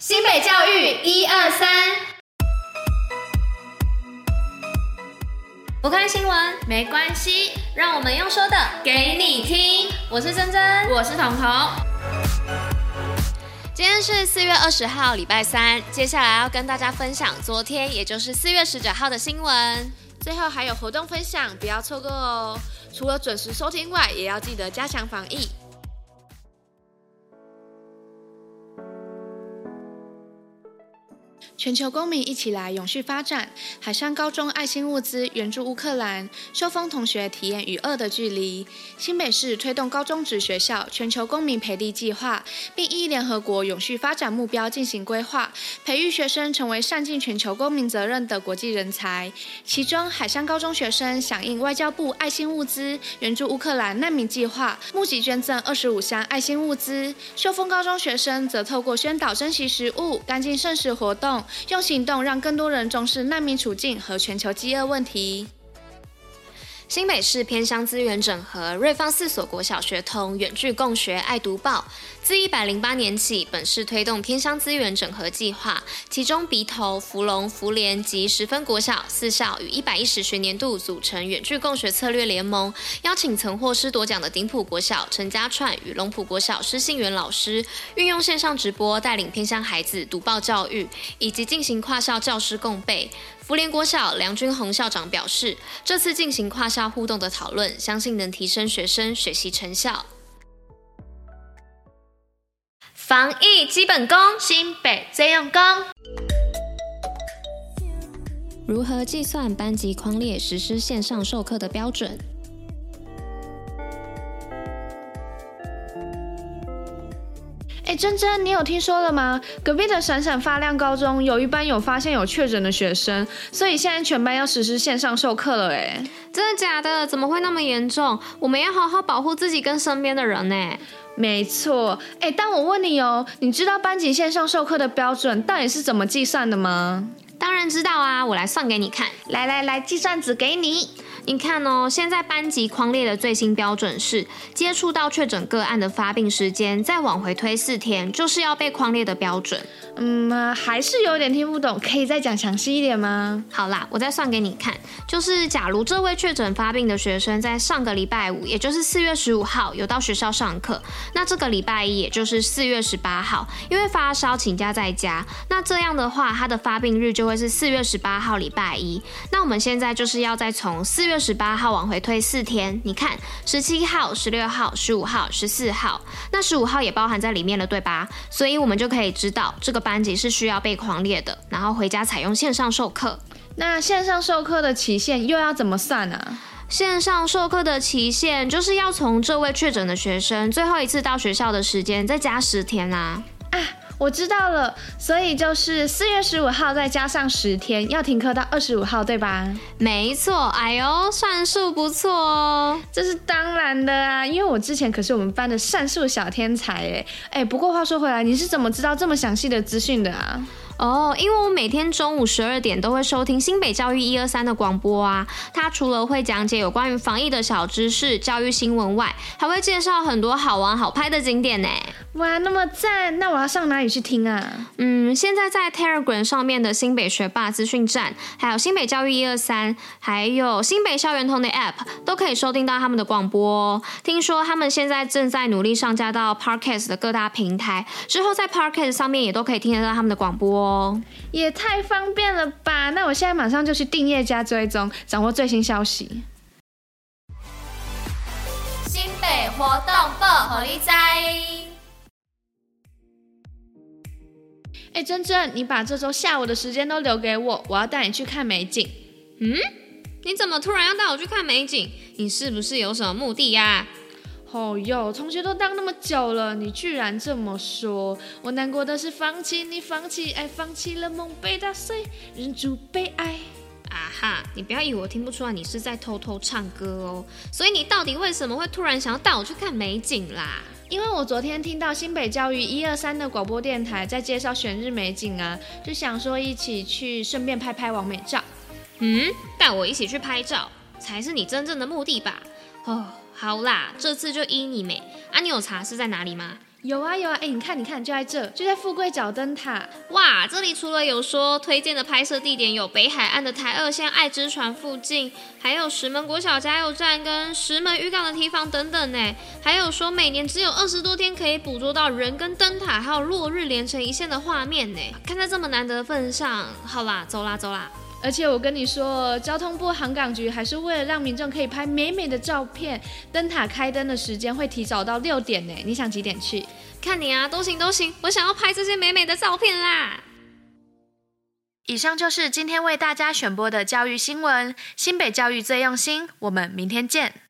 新北教育一二三，不看新闻没关系，让我们用说的给你听。我是珍珍，我是彤彤。今天是四月二十号，礼拜三。接下来要跟大家分享昨天，也就是四月十九号的新闻。最后还有活动分享，不要错过哦。除了准时收听外，也要记得加强防疫。全球公民一起来永续发展。海山高中爱心物资援助乌克兰，秀峰同学体验与恶的距离。新北市推动高中职学校全球公民培地计划，并依联合国永续发展目标进行规划，培育学生成为善尽全球公民责任的国际人才。其中，海山高中学生响应外交部爱心物资援助乌克兰难民计划，募集捐赠二十五箱爱心物资。秀峰高中学生则透过宣导珍惜食物、干净剩食活动。用行动让更多人重视难民处境和全球饥饿问题。新北市偏乡资源整合，瑞芳四所国小学童远距共学，爱读报。自一百零八年起，本市推动偏乡资源整合计划，其中鼻头、福隆、福联及十分国小四校与一百一十学年度组成远距共学策略联盟，邀请曾获师铎奖的顶埔国小陈家串与龙埔国小施信元老师，运用线上直播带领偏乡孩子读报教育，以及进行跨校教师共备。福联国小梁君宏校长表示，这次进行跨校互动的讨论，相信能提升学生学习成效。防疫基本功，新北最用功。如何计算班级框列实施线上授课的标准？哎，珍珍，你有听说了吗？隔壁的闪闪发亮高中有一班有发现有确诊的学生，所以现在全班要实施线上授课了。哎，真的假的？怎么会那么严重？我们要好好保护自己跟身边的人呢。没错，哎，但我问你哦，你知道班级线上授课的标准到底是怎么计算的吗？当然知道啊，我来算给你看。来来来，计算纸给你。你看哦，现在班级框列的最新标准是，接触到确诊个案的发病时间再往回推四天，就是要被框列的标准。嗯，还是有点听不懂，可以再讲详细一点吗？好啦，我再算给你看。就是假如这位确诊发病的学生在上个礼拜五，也就是四月十五号有到学校上课，那这个礼拜一，也就是四月十八号，因为发烧请假在家，那这样的话，他的发病日就会是四月十八号礼拜一。那我们现在就是要再从四月十八号往回推四天，你看十七号、十六号、十五号、十四号，那十五号也包含在里面了，对吧？所以我们就可以知道这个班。级是需要被狂列的，然后回家采用线上授课。那线上授课的期限又要怎么算呢？啊？线上授课的期限就是要从这位确诊的学生最后一次到学校的时间再加十天啊。啊，我知道了，所以就是四月十五号再加上十天，要停课到二十五号，对吧？没错，哎呦，算术不错哦。这是当然的啊，因为我之前可是我们班的算术小天才哎哎。不过话说回来，你是怎么知道这么详细的资讯的啊？哦，因为我每天中午十二点都会收听新北教育一二三的广播啊。它除了会讲解有关于防疫的小知识、教育新闻外，还会介绍很多好玩好拍的景点呢。哇，那么赞！那我要上哪里去听啊？嗯，现在在 Telegram 上面的新北学霸资讯站，还有新北教育一二三，还有新北校园通的 App，都可以收听到他们的广播哦。听说他们现在正在努力上架到 Podcast 的各大平台，之后在 Podcast 上面也都可以听得到他们的广播哦。也太方便了吧！那我现在马上就去订阅加追踪，掌握最新消息。新北活动报，虎哩知。哎，珍珍，你把这周下午的时间都留给我，我要带你去看美景。嗯？你怎么突然要带我去看美景？你是不是有什么目的呀？哦哟，同学都当那么久了，你居然这么说，我难过的是放弃你，放弃爱，放弃了梦被打碎，忍住悲哀。啊哈，你不要以为我听不出来，你是在偷偷唱歌哦。所以你到底为什么会突然想要带我去看美景啦？因为我昨天听到新北教育一二三的广播电台在介绍选日美景啊，就想说一起去，顺便拍拍完美照。嗯，带我一起去拍照才是你真正的目的吧？哦。好啦，这次就依你美啊！你有查是在哪里吗？有啊有啊，哎，你看你看，就在这，就在富贵角灯塔。哇，这里除了有说推荐的拍摄地点有北海岸的台二线爱之船附近，还有石门国小加油站跟石门渔港的堤防等等呢。还有说每年只有二十多天可以捕捉到人跟灯塔还有落日连成一线的画面呢。看在这么难得的份上，好啦，走啦走啦。而且我跟你说，交通部航港局还是为了让民众可以拍美美的照片，灯塔开灯的时间会提早到六点呢。你想几点去？看你啊，都行都行，我想要拍这些美美的照片啦。以上就是今天为大家选播的教育新闻，新北教育最用心，我们明天见。